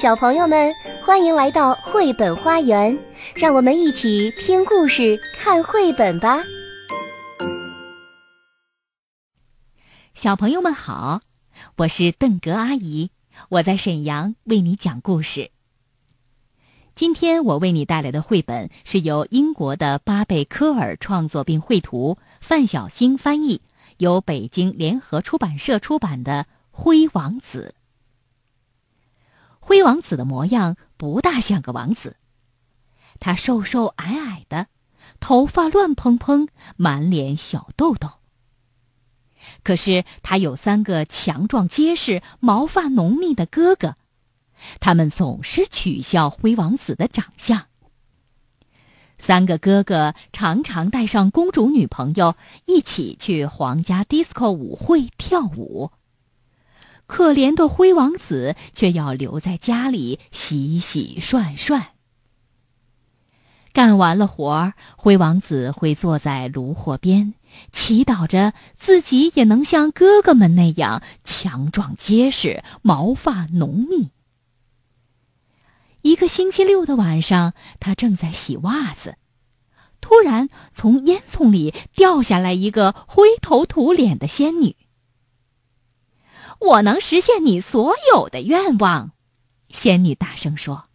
小朋友们，欢迎来到绘本花园，让我们一起听故事、看绘本吧。小朋友们好，我是邓格阿姨，我在沈阳为你讲故事。今天我为你带来的绘本是由英国的巴贝科尔创作并绘图，范小星翻译，由北京联合出版社出版的《灰王子》。灰王子的模样不大像个王子，他瘦瘦矮矮的，头发乱蓬蓬，满脸小痘痘。可是他有三个强壮结实、毛发浓密的哥哥，他们总是取笑灰王子的长相。三个哥哥常常带上公主女朋友一起去皇家 disco 舞会跳舞。可怜的灰王子却要留在家里洗洗涮涮。干完了活儿，灰王子会坐在炉火边，祈祷着自己也能像哥哥们那样强壮结实、毛发浓密。一个星期六的晚上，他正在洗袜子，突然从烟囱里掉下来一个灰头土脸的仙女。我能实现你所有的愿望，仙女大声说。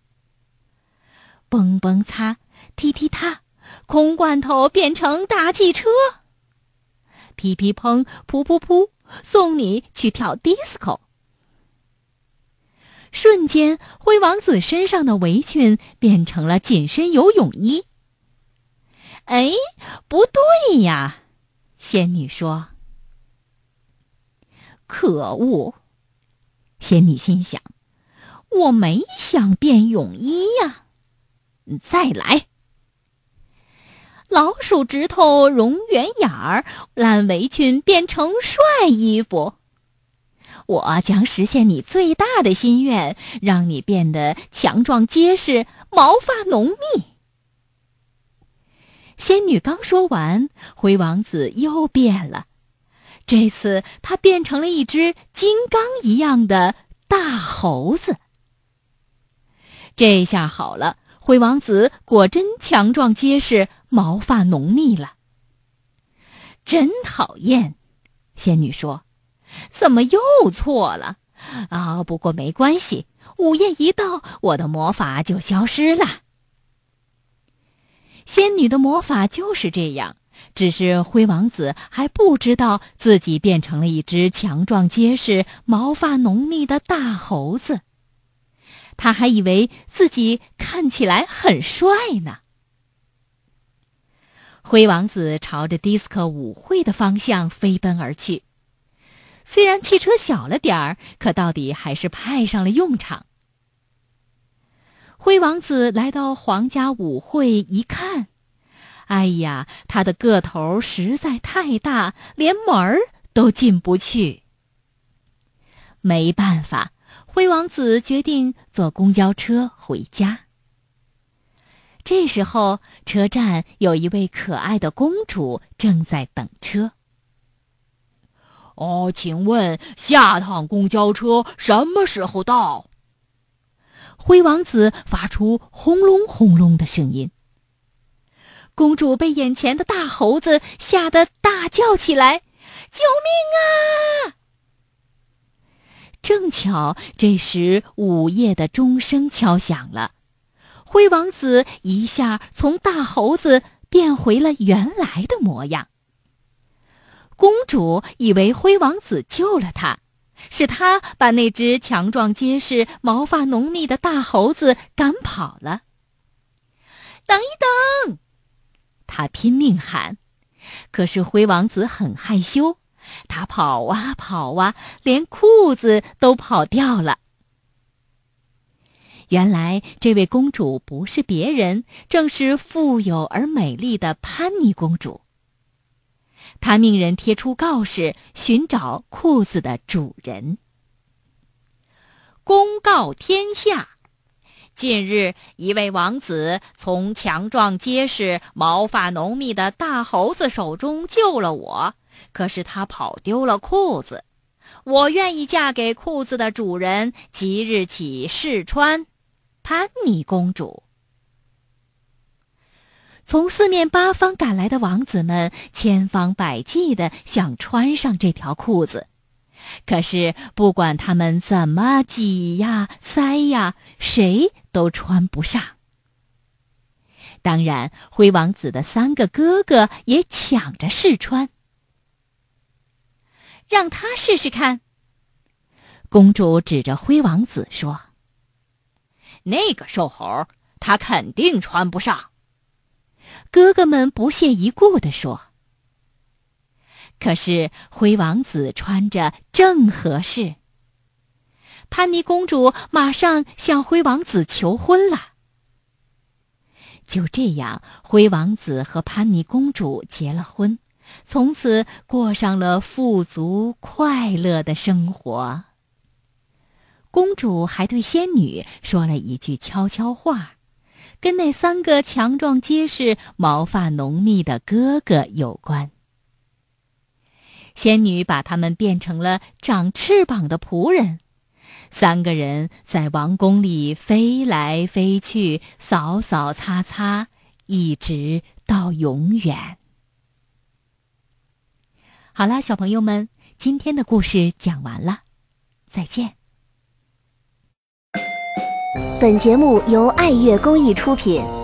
蹦蹦擦，踢踢踏，空罐头变成大汽车。噼噼砰，噗噗噗，送你去跳 disco。瞬间，灰王子身上的围裙变成了紧身游泳衣。哎，不对呀，仙女说。可恶！仙女心想：“我没想变泳衣呀。”再来。老鼠指头融圆眼儿，烂围裙变成帅衣服。我将实现你最大的心愿，让你变得强壮结实，毛发浓密。仙女刚说完，灰王子又变了。这次他变成了一只金刚一样的大猴子。这下好了，灰王子果真强壮结实，毛发浓密了。真讨厌，仙女说：“怎么又错了？啊，不过没关系，午夜一到，我的魔法就消失了。”仙女的魔法就是这样。只是灰王子还不知道自己变成了一只强壮结实、毛发浓密的大猴子，他还以为自己看起来很帅呢。灰王子朝着迪斯科舞会的方向飞奔而去，虽然汽车小了点儿，可到底还是派上了用场。灰王子来到皇家舞会一看。哎呀，他的个头实在太大，连门儿都进不去。没办法，灰王子决定坐公交车回家。这时候，车站有一位可爱的公主正在等车。哦，请问下趟公交车什么时候到？灰王子发出轰隆轰隆的声音。公主被眼前的大猴子吓得大叫起来：“救命啊！”正巧这时午夜的钟声敲响了，灰王子一下从大猴子变回了原来的模样。公主以为灰王子救了她，是他把那只强壮结实、毛发浓密的大猴子赶跑了。等一等！他拼命喊，可是灰王子很害羞，他跑啊跑啊，连裤子都跑掉了。原来这位公主不是别人，正是富有而美丽的潘妮公主。她命人贴出告示，寻找裤子的主人。公告天下。近日，一位王子从强壮结实、毛发浓密的大猴子手中救了我，可是他跑丢了裤子。我愿意嫁给裤子的主人，即日起试穿，潘妮公主。从四面八方赶来的王子们，千方百计的想穿上这条裤子，可是不管他们怎么挤呀、塞呀，谁都穿不上。当然，灰王子的三个哥哥也抢着试穿。让他试试看。公主指着灰王子说：“那个瘦猴，他肯定穿不上。”哥哥们不屑一顾地说：“可是灰王子穿着正合适。”潘妮公主马上向灰王子求婚了。就这样，灰王子和潘妮公主结了婚。从此过上了富足快乐的生活。公主还对仙女说了一句悄悄话，跟那三个强壮结实、毛发浓密的哥哥有关。仙女把他们变成了长翅膀的仆人，三个人在王宫里飞来飞去，扫扫擦擦，一直到永远。好啦，小朋友们，今天的故事讲完了，再见。本节目由爱乐公益出品。